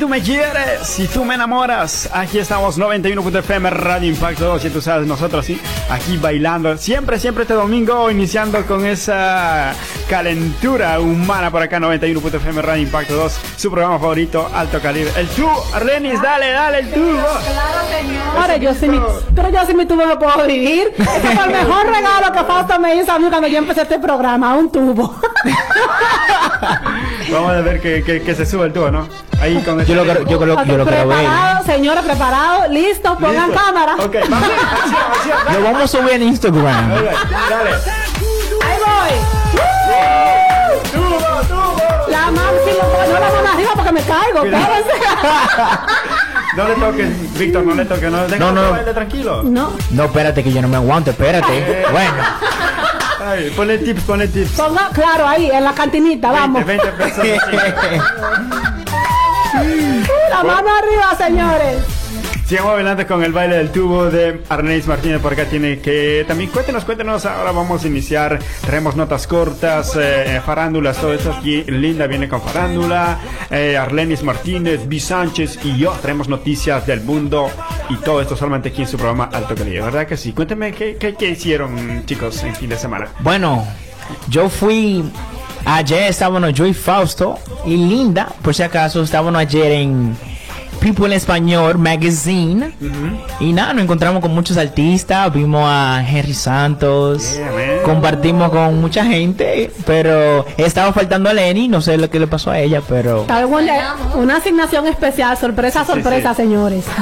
tú me quieres, si tú me enamoras, aquí estamos 91.fm Radio Impacto 2, y tú sabes, nosotros sí, aquí bailando, siempre, siempre este domingo, iniciando con esa calentura humana por acá 91.fm Radio Impacto 2, su programa favorito, Alto Calibre. El tú, Arlenis, dale, dale, el tú. Claro, señor. Ahora yo sí, mi, pero yo sí mi tubo no puedo vivir. Ese fue el mejor regalo que Fausto me hizo a mí cuando yo empecé este programa, un tubo. Vamos a ver que, que, que se sube el tubo, ¿no? Ahí con Yo lo, creo- yo, creo- yo lo quiero ver. preparado, señores, preparado, listo, pongan Listo. cámara. Ok, vamos. Lo vamos a subir en Instagram. Dale. Ahí voy. Tubo, tubo. La lo- no la mano arriba porque me caigo. No le toques, Víctor, no le toques, no, No, no, tranquilo. No, No, espérate que yo no me aguanto, espérate. Bueno, Ay, ponle tips, ponle tips. ponga, claro, ahí, en la cantinita, vamos. 20, 20 personas. La mano arriba, señores. Sigamos adelante con el baile del tubo de Arneis Martínez por acá tiene que también cuéntenos, cuéntenos, ahora vamos a iniciar, traemos notas cortas, eh, farándulas, todo esto aquí, Linda viene con farándula, eh, Arlenis Martínez, Vi Sánchez y yo traemos noticias del mundo y todo esto solamente aquí en su programa Alto Calibre, ¿verdad que sí? Cuéntenme qué, qué, qué hicieron chicos en fin de semana. bueno, yo fui. Ayer estábamos yo y Fausto y Linda, por si acaso, estábamos ayer en People en Español Magazine. Y nada, nos encontramos con muchos artistas. Vimos a Henry Santos. Yeah. Compartimos con mucha gente. Pero estaba faltando a Lenny. No sé lo que le pasó a ella, pero. Vez una, asignación especial, sorpresa, Sí, sí, sorpresa, sí. señores.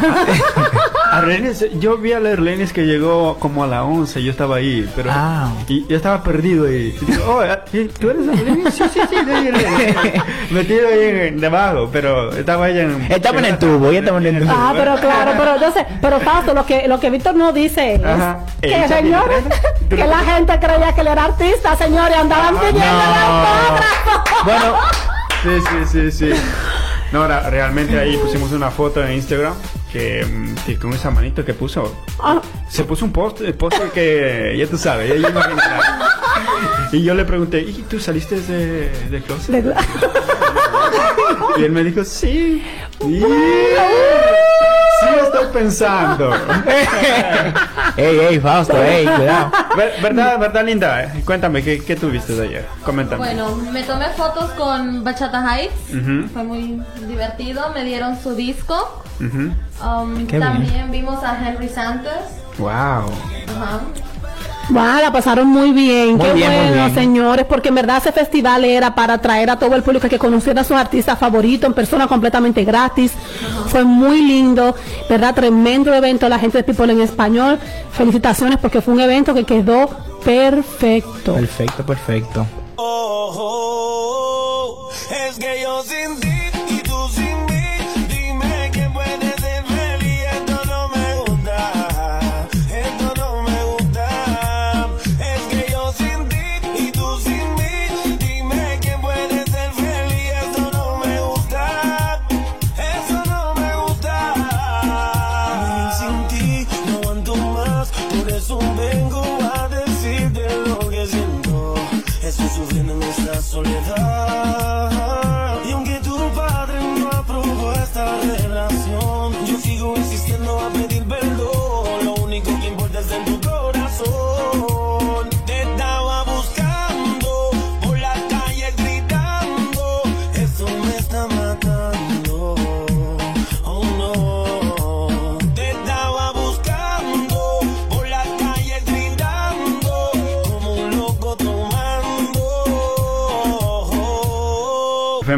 Yo vi a la Arlenis que llegó como a la 11, yo estaba ahí, pero Ah. y yo estaba perdido ahí. Y digo, oh, ¿y ¿tú eres Arlenis? Sí. Metido ahí en- debajo, pero estaba ella en... Estaba en el tubo, ella estaba en el tubo. Ah, pero claro, pero sé, pero Fausto, lo que, lo que Víctor no dice es Ajá. que, señores, que la gente creía que él era artista, señores, andaban pidiendo el autógrafo. Bueno, Sí, sí, sí, sí. No, realmente ahí pusimos una foto en Instagram que, mm, que con esa manito que puso. Ah, Se puso un post, post que ya tú sabes, imaginará. Y yo le pregunté, ¿y tú saliste de, de closet? de- Y él me dijo, sí. Sí, sí estoy pensando. ey, ey, Fausto, ey, cuidado. Ver- ¿Verdad, verdad, Linda? Eh, Cuéntame, ¿qué, qué tuviste de ayer? Coméntame. Bueno, me tomé fotos con Bachata Heights. Fue muy divertido. Me dieron su disco. Um, también vimos a Henry Santos. Wow. Ajá. Wow, la pasaron muy bien, Muy qué bien, muy bueno, bien. señores, porque en verdad ese festival era para atraer a todo el público que conociera a sus artistas favoritos en persona completamente gratis. Fue muy lindo, ¿verdad? Tremendo evento, la gente de People en español. Felicitaciones porque fue un evento que quedó perfecto. Perfecto, perfecto. Oh, es que yo sin ti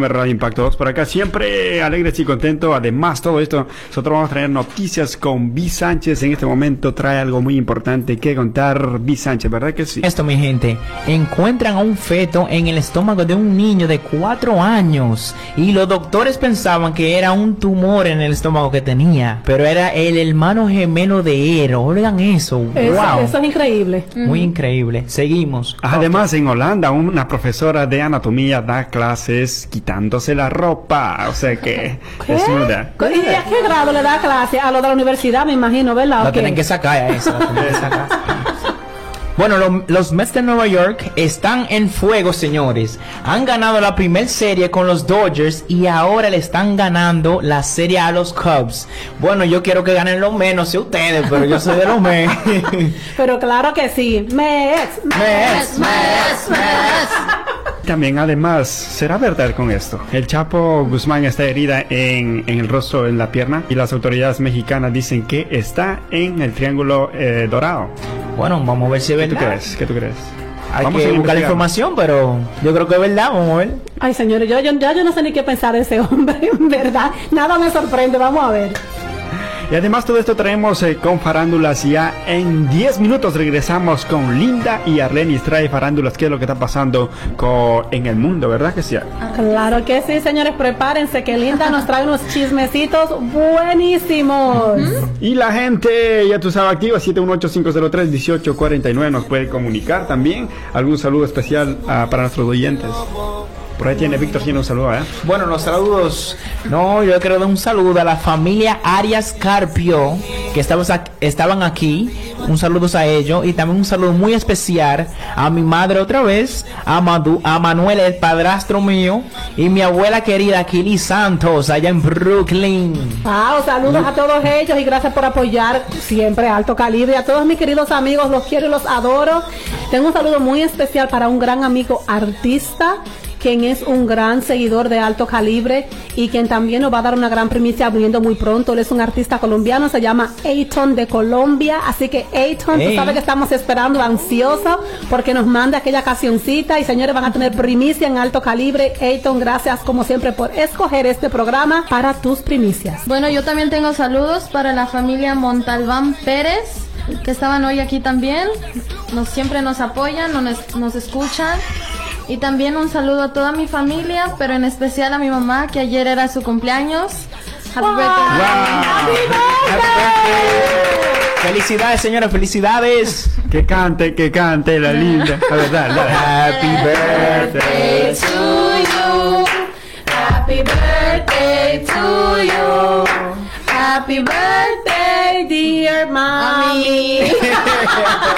FM Radio Impacto 2 por acá, siempre alegres y contentos. Además, todo esto, nosotros vamos a traer noticias con Vi Sánchez. En este momento trae algo muy importante que contar Vi Sánchez, ¿verdad que sí? Esto, mi gente, encuentran a un feto en el estómago de un niño de 4 años y los doctores pensaban que era un tumor en el estómago que tenía, pero era el hermano gemelo de Ero. Oigan eso, Eso, wow, eso es increíble. muy increíble. Seguimos. Además, en Holanda, una profesora de anatomía da clases quitándose la ropa. O sea que ¿Qué? desnuda. ¿Y a qué grado le da clase? A lo de la universidad, me imagino, ¿verdad? La ¿O qué? tienen que sacar a eso. la tienen que sacar. Bueno, lo- los Mets de Nueva York están en fuego, señores. Han ganado la primera serie con los Dodgers y ahora le están ganando la serie a los Cubs. Bueno, yo quiero que ganen los menos, sé ustedes, pero yo soy de los Mets. Pero claro que sí. Mets, Mets, Mets, Mets. También, además, ¿será verdad con esto? El Chapo Guzmán está herida en, en el rostro, en la pierna, y las autoridades mexicanas dicen que está en el Triángulo eh, Dorado. Bueno, vamos a ver si es ¿Qué tú verdad. crees? ¿Qué tú crees? Hay Vamos que a buscar la información, pero yo creo que es verdad. Vamos a ver. Ay, señores, yo, yo, ya yo no sé ni qué pensar de ese hombre, en verdad. Nada me sorprende, vamos a ver. Y además todo esto traemos eh, con farándulas ya en 10 minutos regresamos con Linda y Arlenis trae farándulas, qué es lo que está pasando con, en el mundo, ¿verdad que sí? Claro que sí, señores, prepárense que Linda nos trae unos chismecitos buenísimos. Y la gente, ya tú sabes, activa 718-503-1849, nos puede comunicar también. Algún saludo especial ah, para nuestros oyentes. Por ahí tiene Víctor, tiene un saludo, ¿eh? Bueno, los saludos. No, yo quiero dar un saludo a la familia Arias Carpio, que estamos ac- estaban aquí. Un saludo a ellos. Y también un saludo muy especial a mi madre otra vez, a, Madu- a Manuel, el padrastro mío, y mi abuela querida, Kili Santos, allá en Brooklyn. Wow, saludos a todos ellos y gracias por apoyar siempre Alto Calibre. A todos mis queridos amigos, los quiero y los adoro. Tengo un saludo muy especial para un gran amigo artista, quien es un gran seguidor de Alto Calibre y quien también nos va a dar una gran primicia abriendo muy pronto. Él es un artista colombiano, se llama Ayton de Colombia. Así que Ayton, tú sabes que estamos esperando ansioso porque nos manda aquella cancioncita y señores van a tener primicia en Alto Calibre. Ayton, gracias como siempre por escoger este programa para tus primicias. Bueno, yo también tengo saludos para la familia Montalbán Pérez, que estaban hoy aquí también. Nos, siempre nos apoyan, nos, nos escuchan. Y también un saludo a toda mi familia, pero en especial a mi mamá, que ayer era su cumpleaños. Happy birthday. Felicidades, señores, felicidades. Que cante, que cante la linda. La verdad, la Happy birthday. to you. Happy birthday to you. Happy birthday, dear mommy.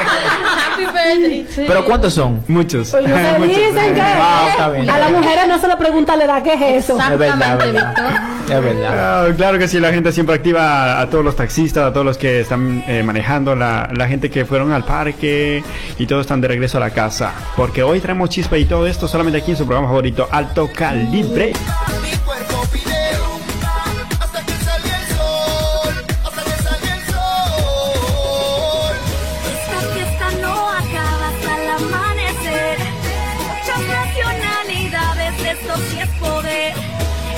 Happy birthday. to ¿Pero cuántos son? Muchos. Pues no se Muchos. dicen que Ah, está bien. a las mujeres no se le pregunta la edad, ¿qué es eso? Es verdad, es Exactamente, verdad. Víctor. Es verdad. Ah, claro que sí, la gente siempre activa a todos los taxistas, a todos los que están eh, manejando, la, la gente que fueron al parque y todos están de regreso a la casa. Porque hoy traemos chispa y todo esto solamente aquí en su programa favorito, Alto Calibre. Esto sí es poder.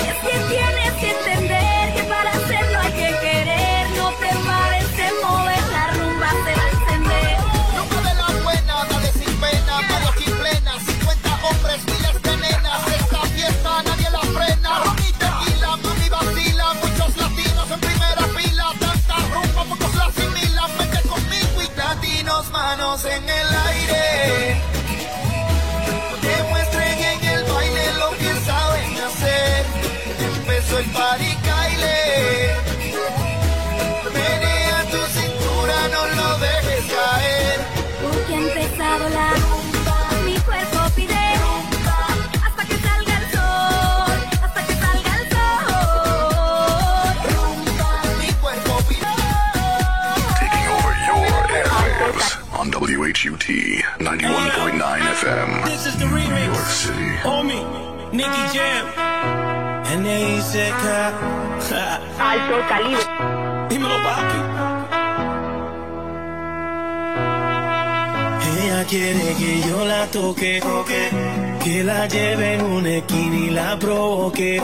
Es que tienes que entender que para hacerlo hay que querer. No te pares de mover, la rumba se va a encender. Nunca de la buena, dale sin pena, todo aquí plena. 50 hombres, miles de nenas. Esta fiesta nadie la frena. Y tequila, mami vacila. Muchos latinos en primera fila. Tanta rumba, pocos la asimilan. Vete conmigo y latinos, manos en el aire. WHUT 91.9 FM. This is the New. York City. Homie, Nicky Jam. And then he said, Alto Calibre. Dímelo, papi. Quiere que yo la toque, que la lleve en una esquina y la provoque.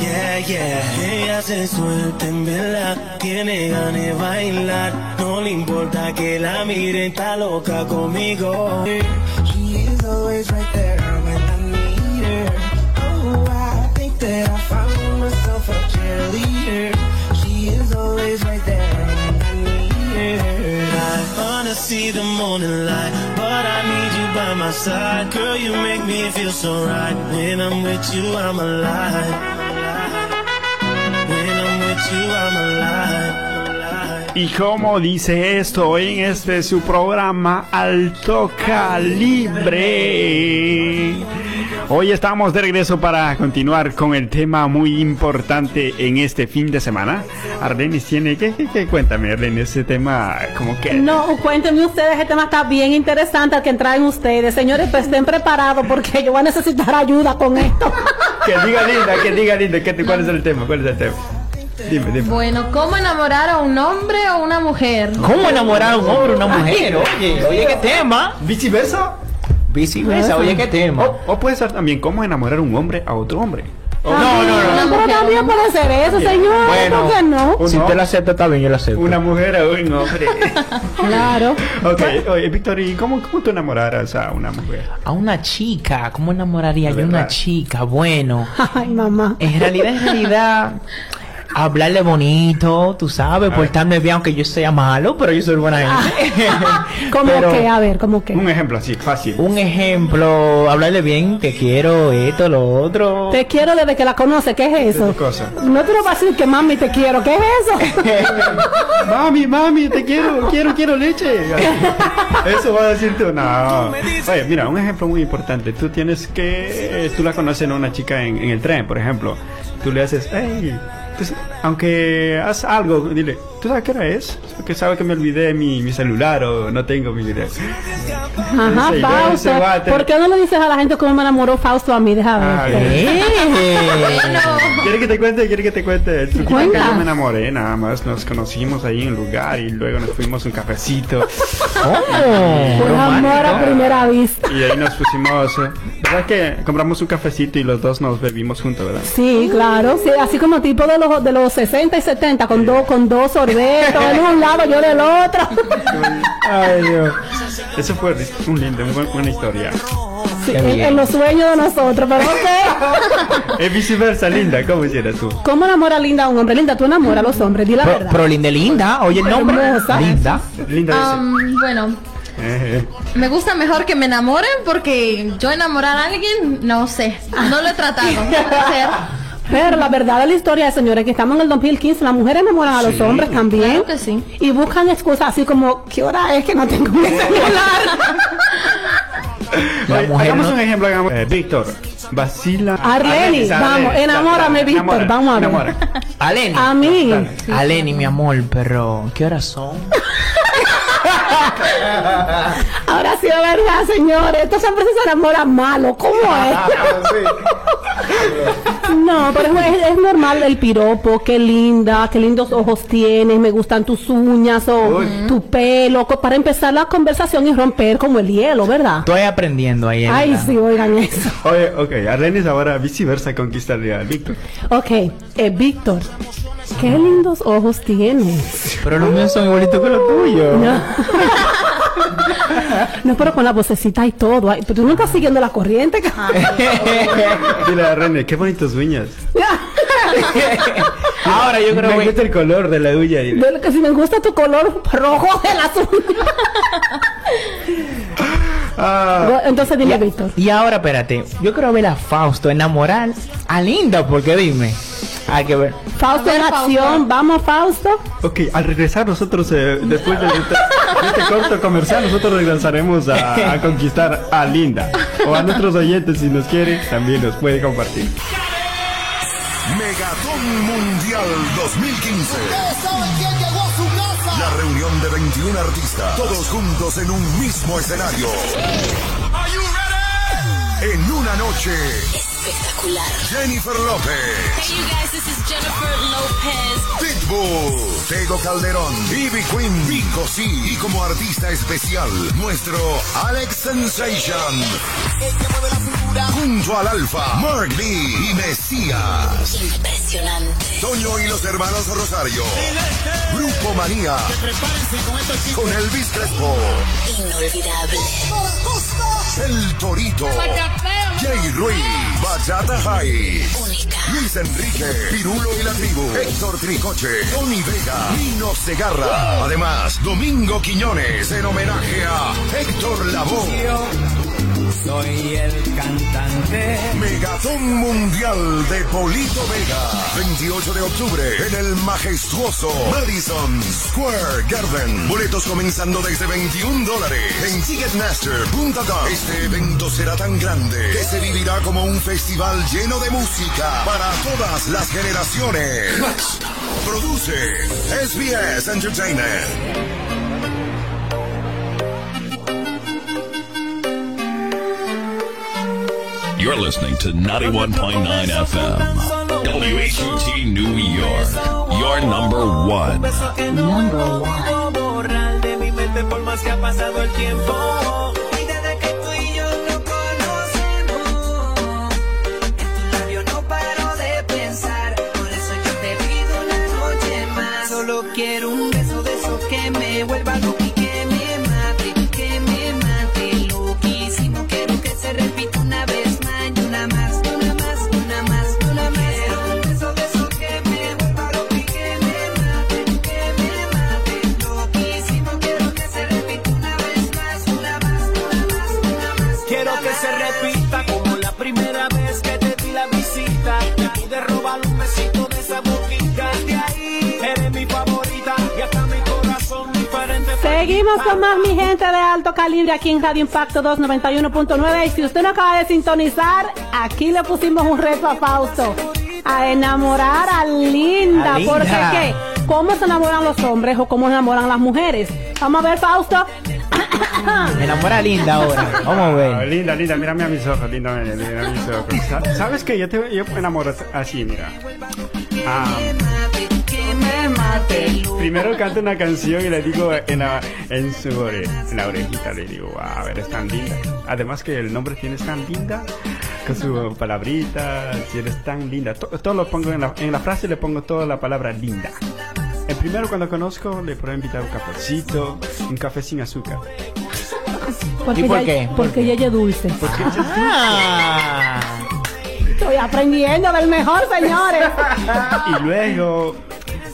Yeah, yeah. Ella se suelta en verdad, tiene ganas de bailar. No le importa que la miren, está loca conmigo. She is always right there when I need her. Oh, I think that I found myself a cheerleader. She is always right there I need you by my side. Girl, you make me feel so right. When I'm with you, I'm alive. Y como dice esto en este su programa Alto Calibre. Hoy estamos de regreso para continuar con el tema muy importante en este fin de semana. Arlenis tiene que, que, que- cuéntame, Arlenis, ese tema como que No, cuéntenme ustedes, este tema está bien interesante al que traen ustedes. Señores, pues estén preparados porque yo voy a necesitar ayuda con esto. que diga linda, que diga linda, que ¿cuál es el tema? ¿Cuál es el tema? Dime, dime. Bueno, ¿cómo enamorar a un hombre o una mujer? ¿Cómo enamorar a un hombre o una mujer? Oye, oye, qué tema. ¿Viceversa? Viceversa, oye, qué tema. O, o puede ser también cómo enamorar a un hombre a otro hombre. No, no, no. Pero también puede ser eso, señor. Bueno. ¿Por qué no? ¿O Si no? usted lo acepta, está bien, yo lo acepto. Una mujer a un hombre. Claro. ok, oye, Víctor, ¿y cómo, cómo tú enamoraras a una mujer? A una chica, ¿cómo enamoraría De yo a una chica? Bueno, Ay, mamá. en realidad, en realidad, hablarle bonito, tú sabes, portarme bien, aunque yo sea malo, pero yo soy buena gente. ¿Cómo Pero- que? A ver, ¿cómo que? Un ejemplo así, fácil. Un ejemplo, hablarle bien, te quiero, esto, lo otro. Te quiero desde que la conoce, ¿qué es eso? No te lo vas a decir que mami te quiero, ¿qué es eso? mami, mami, te quiero, quiero, quiero leche. Eso va a decir tú, no. Oye, mira, un ejemplo muy importante. Tú tienes que, tú la conoces a una chica en, en el tren, por ejemplo. Tú le haces, hey, pues, aunque haz algo, dile, ¿tú sabes qué hora es? Porque sabe que me olvidé mi, mi celular o no tengo mi video. Ajá, Ese- Fausto. ¿Por qué no le dices a la gente cómo me enamoró Fausto a mí? Deja ver. Ah, Eh. ¿Quiere que te cuente? ¿Quiere que te cuente? Que yo me enamoré, nada más. Nos conocimos ahí en un lugar y luego nos fuimos un cafecito. Oh, Por amor a primera vista. Y ahí nos pusimos. eh, ¿Verdad que compramos un cafecito y los dos nos bebimos juntos, verdad? Sí, claro, sí, así como tipo de los de los 60 y 70 con dos con dos él de un lado, yo del otro. Ay, Dios. Eso fue un lindo, una buena, buena historia. Sí, en, en los sueños de nosotros, pero ok. Es viceversa, linda. ¿Cómo hicieras tú? ¿Cómo enamora Linda a un hombre? Linda, tú enamoras a los hombres, di la Pero, verdad. pero linda, linda, oye el nombre. Linda. Linda dice. Am, bueno, eh, eh. me gusta mejor que me enamoren porque yo enamorar a alguien, no sé, no lo he tratado. Pero la verdad de la historia, señores, que estamos en el 2015, las mujeres enamoran a los Sí. hombres también. Claro que sí. Y buscan excusas así como, ¿qué hora es que no tengo mi celular? La Oye, mujer hagamos no- un ejemplo. Hagamos. Eh, Víctor, vacila. Arleni, vamos, enamórame, Víctor, vamos a ver. enamora. Aleni. A mí. Aleni, mi amor, pero ¿qué horas son? Ahora sí es verdad, señores. Estos hombres se enamoran malo. ¿Cómo es? No, pero es, es normal el piropo. Qué linda, qué lindos ojos tienes. Me gustan tus uñas o tu pelo. Para empezar la conversación y romper como el hielo, ¿verdad? Estoy aprendiendo ahí. Ay, sí, oigan eso. Oye, ok, Arlenis ahora viceversa conquistaría a Víctor. Ok, eh, Víctor, qué lindos ojos tienes. Pero los míos son igualitos que los tuyos. No. No, pero con la vocecita y todo. Pero tú no estás siguiendo la corriente. Dile a René, qué bonitas uñas. Ahora yo creo Me que gusta el color de la uña. De lo que si me gusta tu color rojo de las uñas. Ah, Entonces dile, Ya- Víctor. Y ahora, espérate, yo quiero ver a Fausto enamorar a Linda, porque dime. Hay que ver. Fausto ver, en acción. Fausto. Vamos, Fausto. ok, al regresar nosotros, eh, después de este, de este corto comercial, nosotros regresaremos a, a conquistar a Linda. O a nuestros oyentes, si nos quiere, también nos puede compartir. Megatón Mundial 2015. La reunión de 21 artistas, todos juntos en un mismo escenario. En una noche, Espectacular. Jennifer López, Hey, you guys, this is Jennifer Lopez. Pitbull, Tego Calderón, Ivy Queen, Vico C y como artista especial, nuestro Alex Sensation. Junto al Alfa, Mark B y Mesías. Impresionante. Toño y los hermanos Rosario. Grupo Manía. Con Elvis Crespo. Inolvidable. El Torito. Jay Ruiz. Bachata High. Luis Enrique. Pirulo y la tribu. Héctor Tricoche. Tony Vega. Nino Segarra. Además, Domingo Quiñones en homenaje a Héctor Lavoe. Soy el cantante. Megatón Mundial de Polito Vega. 28 de octubre en el majestuoso Madison Square Garden. Boletos comenzando desde 21 dólares en Ticketmaster.com. Este evento será tan grande que se vivirá como un festival lleno de música para todas las generaciones. Produce SBS Entertainment. You're listening to 91.9 FM. WHUT New York. Your number one. Number one. quiero un beso de esos que me vuelva loco pude robar un besito de esa boquita. De ahí eres mi favorita y hasta mi corazón diferente. Seguimos con más mi gente de alto calibre aquí en Radio Impacto 291.9 y si usted no acaba de sintonizar, aquí le pusimos un reto a Fausto a enamorar a Linda, A Linda. porque ¿qué? ¿Cómo se enamoran los hombres o cómo se enamoran las mujeres? Vamos a ver Fausto. Me enamora linda ahora. Vamos a Ah, ver. linda, linda, mírame a mis ojos, linda, mira a mis ojos. Sa- ¿Sabes qué? Yo, te, yo me enamoro así, mira. Ah, primero canto una canción y le digo en, la, en su ore- en la orejita, le digo, wow, eres tan linda. Además que el nombre tienes tan linda, con su palabrita, si eres tan linda. To- todo lo pongo en la, en la frase, le pongo toda la palabra linda. Primero cuando conozco le puedo invitar un cafecito, un café sin azúcar. Porque ¿Y por ella- qué? Porque ella es dulce. Ah. Estoy aprendiendo del mejor, señores. Y luego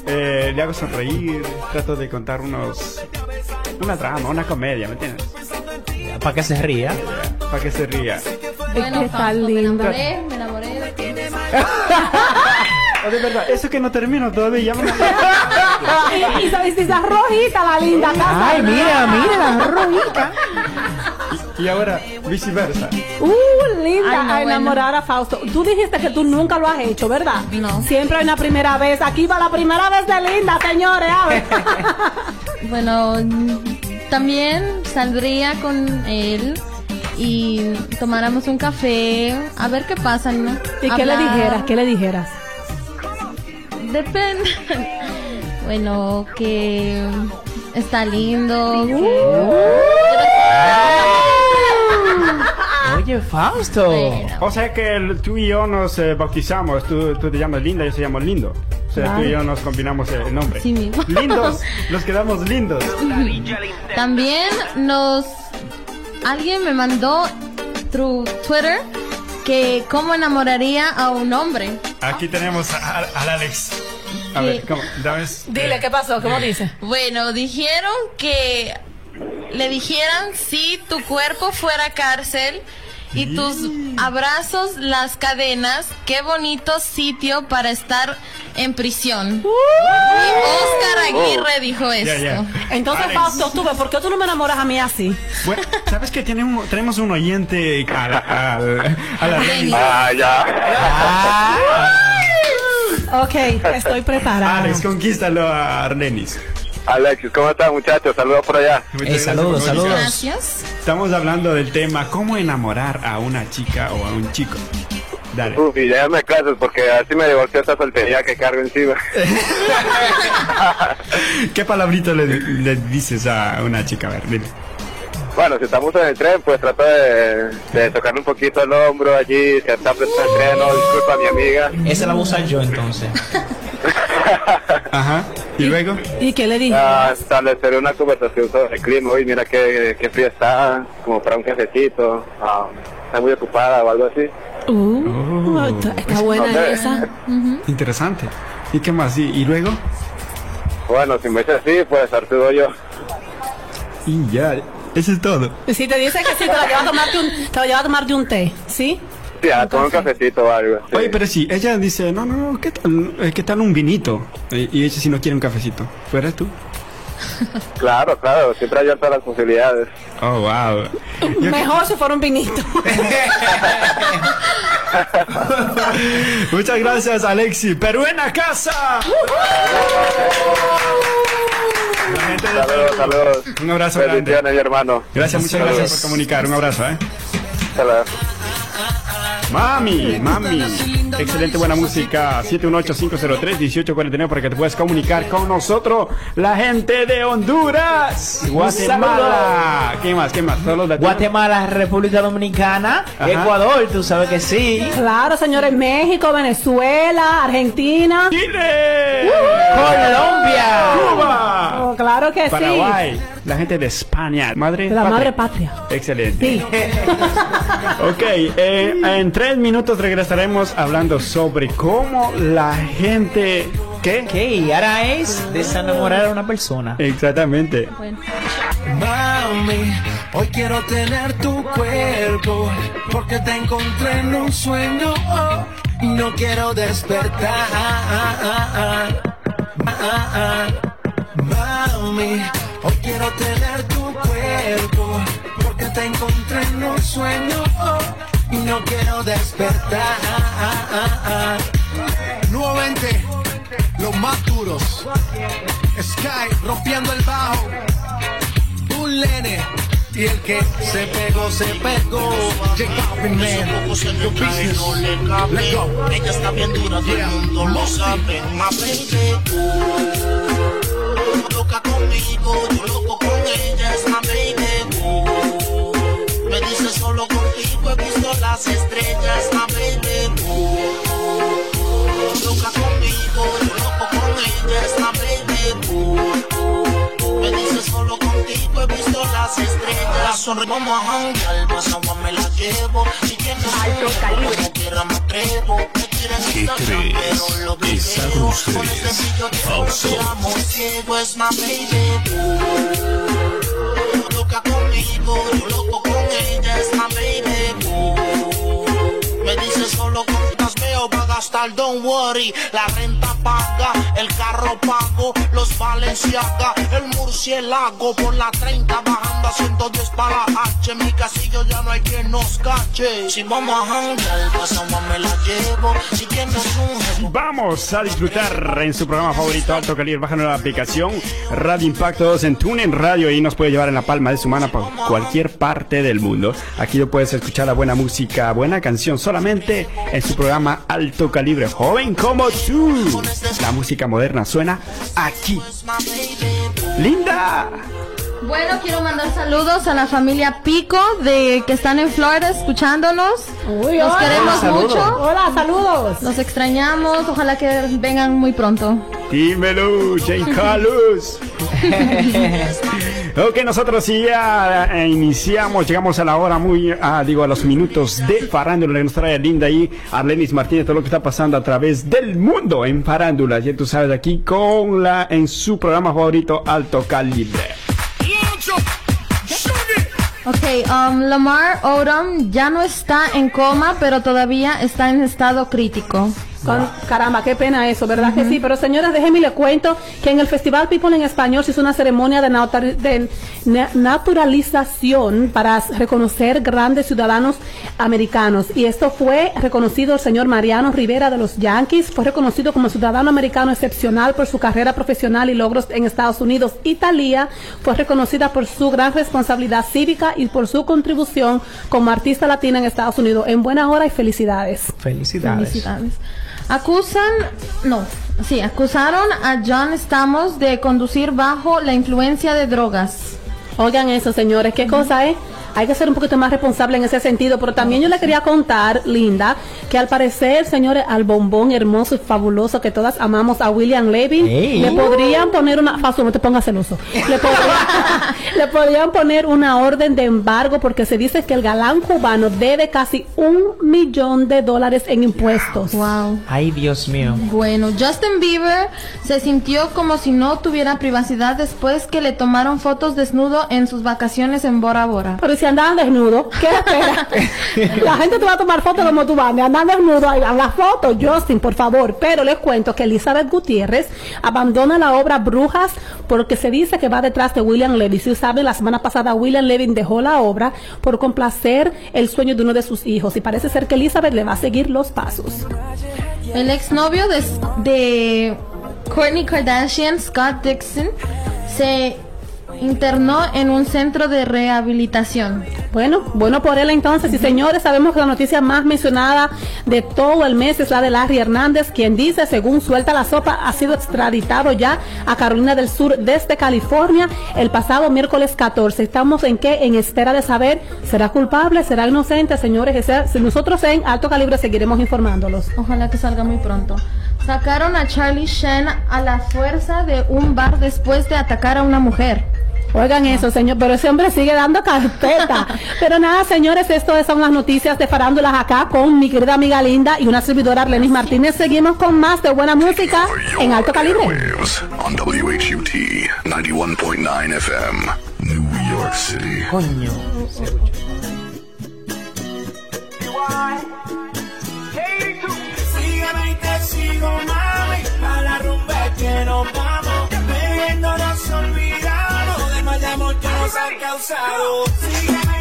eh, le hago sonreír, trato de contar unos una trama, una comedia, ¿me entiendes? Para que se ría. Para que se ría. Bueno, que está Fausto, me linda. enamoré, me enamoré de ti. Oh, de verdad, eso que no termino todavía. ya me- y, se esa rojita la linda casa. Ay, mira, mira la rojita. Y ahora, viceversa. Uh, linda, Ay, no, a enamorar a Fausto. Tú dijiste que tú nunca lo has hecho, ¿verdad? No. Siempre hay una primera vez. Aquí va la primera vez de Linda, señores. A ver. Bueno, también saldría con él y tomáramos un café, a ver qué pasa, ¿no? ¿Y qué le dijeras? ¿Qué le dijeras? Depende. Bueno, que está lindo. Uh. Oye, Fausto. Bueno. O sea que el- tú y yo nos eh, bautizamos. Tú, tú te llamas Linda, yo se llamo Lindo. O sea, tú y yo nos combinamos el nombre. Sí mismo. Lindos, nos quedamos lindos. También nos alguien me mandó through Twitter que cómo enamoraría a un hombre. Aquí tenemos a- a- al Alex. A ver, ¿cómo? Dame- Dile, ¿qué pasó? ¿Cómo dice? Bueno, dijeron que le dijeran si tu cuerpo fuera cárcel y tus abrazos las cadenas, qué bonito sitio para estar en prisión. Y Oscar Aguirre dijo esto. Entonces, Alex. Fausto, tú ¿por qué tú no me enamoras a mí así? Bueno, ¿sabes que tenemos, tenemos un oyente a la, al- a la. Ah, ya. Ok, estoy preparada. Alex, conquístalo a Arlenis. Alexis, ¿cómo estás, muchachos? Saludos por allá. Muchas Eh, gracias saludos, saludos. Gracias. Estamos hablando del tema cómo enamorar a una chica o a un chico. Dale. Uf, y ya me clases porque así me divorció esta soltería que cargo encima. ¿Qué palabrito le, le dices a una chica? A ver, dile. Bueno, si estamos en el tren, pues trato de, de tocarle un poquito el hombro allí, si está frente al tren, no, disculpa a mi amiga. Esa la voy a usar yo entonces. Ajá. ¿Y luego? ¿Y qué le dije? Ah, establecer una conversación sobre el clima. Uy, mira qué, qué frío está, como para un cafecito. Ah, está muy ocupada o algo así. Uh, está, está buena esa. Interesante. ¿Y qué más? ¿Y, y luego? Bueno, si me dice así, pues Arturo yo. Y ya. Eso es todo. Si te dice que sí, te lo lleva a tomarte un, te lo lleva a tomarte un té, ¿sí? Sí, a tomar un cafecito o algo. sí. Oye, pero sí, ella dice, no, no, no, ¿qué tal, eh, ¿qué tal un vinito? Y, y ella si no quiere un cafecito. ¿Fueras tú? Claro, claro, siempre hay todas las posibilidades. Oh, wow. Mejor si fuera un vinito. Muchas gracias, Alexi. Perú en la casa. Saludos. Un abrazo grande. Mi hermano. Gracias, muchas gracias por comunicar. Un abrazo, ¿eh? Saludos. Mami, mami. Excelente buena música. 718-503-1849 para que te puedas comunicar con nosotros. La gente de Honduras, Guatemala. ¿Qué más? ¿Qué más? Todos los latinos. Guatemala, República Dominicana, Ajá. Ecuador, tú sabes que sí. Claro, señores, México, Venezuela, Argentina. Chile. Colombia. Cuba. Oh, claro que Paraguay. La gente de España. Madre sí. De la madre patria. Excelente. Sí. Ok, eh, en tres minutos regresaremos hablando sobre cómo la gente... ¿Qué? Ok, ahora es desenamorar a una persona. Exactamente. Mami, hoy quiero tener tu cuerpo porque te encontré en un sueño. oh, no quiero despertar. No quiero despertar. Nuevamente, los más duros. Sky rompiendo el bajo un lene. Y el que se pegó, se pegó. J Balvin, man. Your business. Let's go. Ella está bien dura, todo el mundo lo sabe. Ma baby, uh, loca conmigo, yo loco con ella, las estrellas, ma baby. Loca conmigo, yo loco con ella, es ma baby. Me dice solo contigo he visto las estrellas. Sonríe, vamos a janguear, más agua me la llevo. Si tienes alto calibre, como quiera me atrevo. ¿Qué crees? algo Con ustedes. este brillo de Falso. ciego es my baby. Loca conmigo, gastar, don't worry. La renta paga, el carro pago, los Valenciaga, el murciélago por la 30 bajando a 110 para la H. Mi casillo ya no hay quien nos cache. Si vamos a janguear, pues agua me la llevo. Si tienes un Vamos a disfrutar en su programa favorito Alto Calibre. Bajan la aplicación Radio Impacto 2 en TuneIn Radio y nos puede llevar en la palma de su mano por cualquier parte del mundo. Aquí lo puedes escuchar la buena música, buena canción solamente en su programa Alto Calibre. Joven como tú. La música moderna suena aquí. Linda. Bueno, quiero mandar saludos a la familia Pico de que están en Florida escuchándonos. Uy, Los hola. queremos Saludos. mucho. Hola, saludos. Los extrañamos. Ojalá que vengan muy pronto. Dímelo, Jane Carlos. ok, nosotros ya eh, iniciamos, llegamos a la hora muy, ah, digo, a los minutos de farándula que nos trae Linda y Arlenis Martínez, todo lo que está pasando a través del mundo en farándula. Ya tú sabes, aquí con la, en su programa favorito, Alto Calibre. Ok, um, Lamar Odom ya no está en coma, pero todavía está en estado crítico. Con- caramba, qué pena eso, ¿verdad que sí? Pero señoras, déjenme le cuento que en el Festival People en Español se hizo una ceremonia de, de na- naturalización para reconocer grandes ciudadanos americanos. Y esto fue reconocido el señor Mariano Rivera de los Yankees, fue reconocido como ciudadano americano excepcional por su carrera profesional y logros en Estados Unidos. Italia fue reconocida por su gran responsabilidad cívica y por su contribución como artista latina en Estados Unidos. En buena hora y felicidades. Felicidades. Felicidades. Acusan, no, sí, acusaron a John Stamos de conducir bajo la influencia de drogas. Oigan eso, señores, ¿qué cosa es? Hay que ser un poquito más responsable en ese sentido. Pero también yo le quería contar, Linda, que al parecer, señores, al bombón hermoso y fabuloso que todas amamos a William Levin, Ey. le podrían poner una. Faso, no te pongas celoso. Le, podría- le podrían poner una orden de embargo porque se dice que el galán cubano debe casi un millón de dólares en impuestos. Wow. Ay, Dios mío. Bueno, Justin Bieber se sintió como si no tuviera privacidad después que le tomaron fotos desnudo en sus vacaciones en Bora Bora. Pero si andaban desnudos, ¿qué espera? La gente te va a tomar fotos como tú vas, me andan desnudos, ahí van las fotos, Justin, por favor. Pero les cuento que Elizabeth Gutiérrez abandona la obra Brujas porque se dice que va detrás de William Levy. Si saben, la semana pasada William Levy dejó la obra por complacer el sueño de uno de sus hijos y parece ser que Elizabeth le va a seguir los pasos. El exnovio de, de Kourtney Kardashian, Scott Dixon, se internó en un centro de rehabilitación. Bueno, bueno por él entonces. Y señores, sabemos que la noticia más mencionada de todo el mes es la de Larry Hernández, quien dice, según suelta la sopa, ha sido extraditado ya a Carolina del Sur desde California el pasado miércoles 14. Estamos en qué? En espera de saber, ¿será culpable? ¿Será inocente? Señores, nosotros en alto calibre seguiremos informándolos. Ojalá que salga muy pronto. Sacaron a Charlie Sheen a la fuerza de un bar después de atacar a una mujer. Oigan eso, señor, pero ese hombre sigue dando carpeta. pero nada, señores, esto son las noticias de farándulas acá con mi querida amiga Linda y una servidora Arlenis Martínez. Seguimos con más de buena música en alto calibre. Waves on WHUT 91.9 FM, New York City. Coño. Sígueme y te sigo, mami. A la rumba que nos vamos. Bebiendo nos olvidamos nos han causado. Sígueme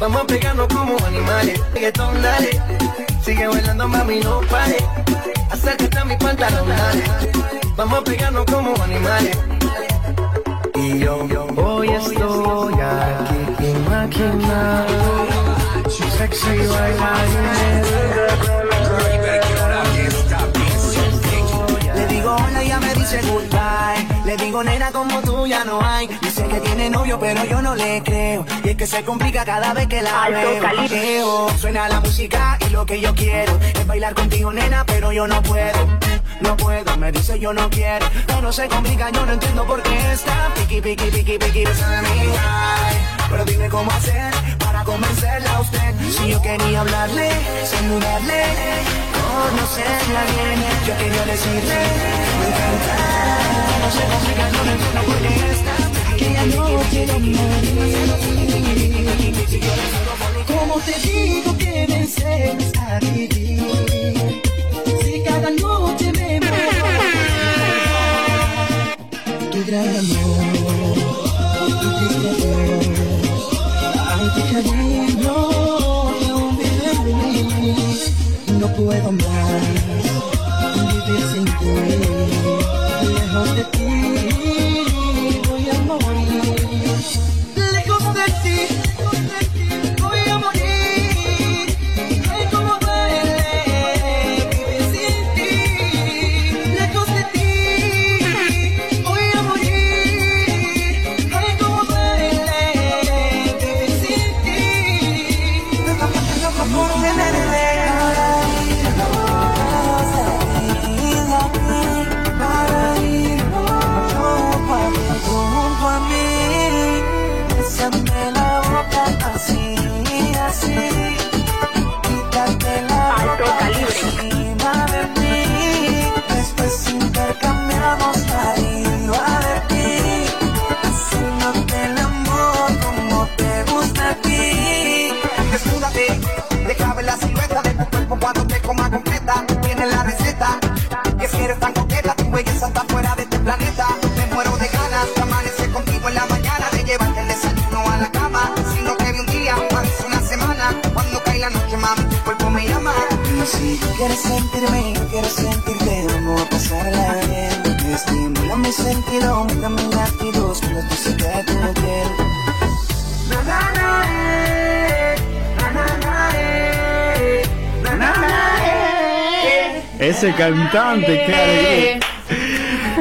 Vamos pegando como animales. Reggaetón, dale. Sigue bailando, mami, no pare. Acércate a mi pantalón, dale. Vamos pegando como animales. Y yo hoy estoy aquí maquinado. Sexy Le dice goodbye. Le digo nena como tú ya no hay. Dice que tiene novio pero yo no le creo. Y es que se complica cada vez que la Alto veo. Suena la música y lo que yo quiero es bailar contigo nena pero yo no puedo. No puedo, me dice yo no quiero. Todo se complica, yo no entiendo por qué está piqui, piqui, piqui, piqui, besa de mí. ay. Pero dime cómo hacer para convencerla a usted. Si yo quería hablarle, sin dudarle, conocerla bien. Yo quería decirle. No se complica, yo no entiendo por qué está que ya no te digo que me a vivir. Si cada noche me muero. Gran amor, No puedo más eres tan coqueta, tu belleza está fuera de este planeta. Me muero de ganas de amanecer contigo en la mañana, de llevarte el desayuno a la cama. Sino que vi un día, parece una semana. Cuando cae la noche, mami, tu cuerpo me llama. Si quieres sentirme, yo quiero sentirte, vamos a pasarla bien. Estimula mi sentido, mira mi latidos, con los besos de tu. Na, na, na, eh, na, na, eh, na, na, na, eh. Ese cantante, qué alegría.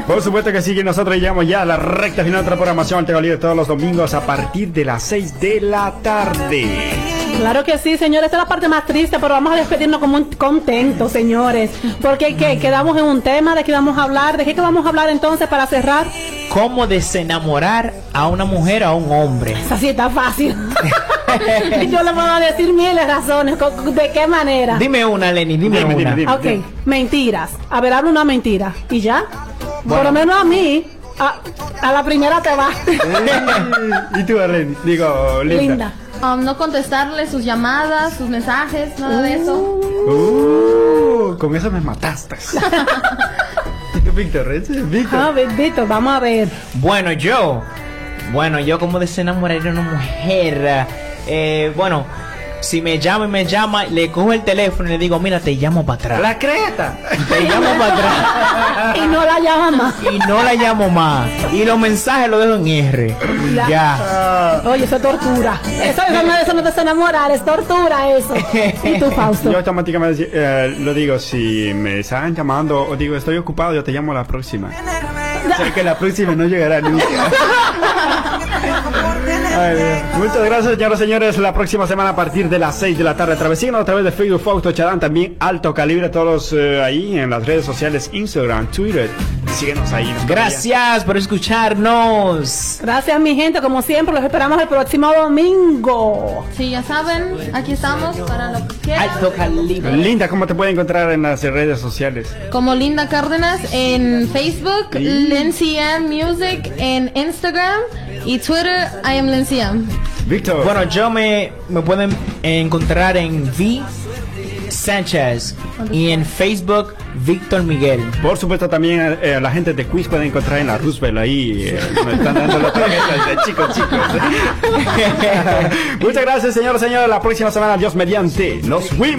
Por supuesto que sí, que nosotros llegamos ya a la recta final de la programación Altega Libre todos los domingos a partir de las 6 de la tarde. Claro que sí, señores. Esta es la parte más triste, pero vamos a despedirnos como un contentos, señores. Porque ¿qué? quedamos en un tema de qué vamos a hablar. ¿De qué que vamos a hablar entonces para cerrar? ¿Cómo desenamorar a una mujer o a un hombre? Esa sí está fácil. Yo le puedo decir miles de razones. ¿co- ¿De qué manera? Dime una, Lenny, dime, Dime, una. dime, dime. Ok, mentiras. A ver, habla una mentira. ¿Y ya? Por lo menos a mí, a, a la primera te va. ¿Y tú, Arlene? Digo, Linda. Linda. Um, no contestarle sus llamadas, sus mensajes, nada de eso. Uh, con eso me mataste. ¿Y tú, Víctor? ¿Ese es Víctor? Ah, Víctor, vamos a ver. Bueno, yo. Bueno, yo como desenamorar a una mujer. eh, bueno, si me llama y me llama, le cojo el teléfono y le digo, mira, te llamo para atrás. La creta. Te llamo para atrás. Y no la llama más. Y no la llamo más. Y los mensajes los dejo en R. Ya. Ya. Oye, eso es tortura. Eso, eso no, eso no te es enamorar, es tortura eso. ¿Y tú, Fausto? Yo automáticamente eh, lo digo, si me están llamando o digo estoy ocupado, yo te llamo la próxima. Sé que la próxima no llegará nunca. Ay. Muchas gracias, señoras y señores. La próxima semana a partir de las 6 de la tarde. Travesíganos a través de Facebook, Fausto Chadán, también Alto Calibre, todos eh, ahí en las redes sociales, Instagram, Twitter. Síguenos ahí. Gracias por escucharnos. Gracias, mi gente. Como siempre, los esperamos el próximo domingo. Sí, ya saben, aquí estamos para lo que quieran. Alto calibre. Linda, ¿cómo te puede encontrar en las redes sociales? Como Linda Cárdenas en Facebook, Sí. Ann Music en Instagram y Twitter, I am Ann. Víctor. Bueno, yo me, me pueden encontrar en V Sánchez y en Facebook Víctor Miguel. Por supuesto, también eh, la gente de Quiz puede encontrar en la Roosevelt ahí. eh, me están dando la tarjeta de chicos, chicos. Muchas gracias, señores, señores. La próxima semana, Dios mediante. Nos fuimos.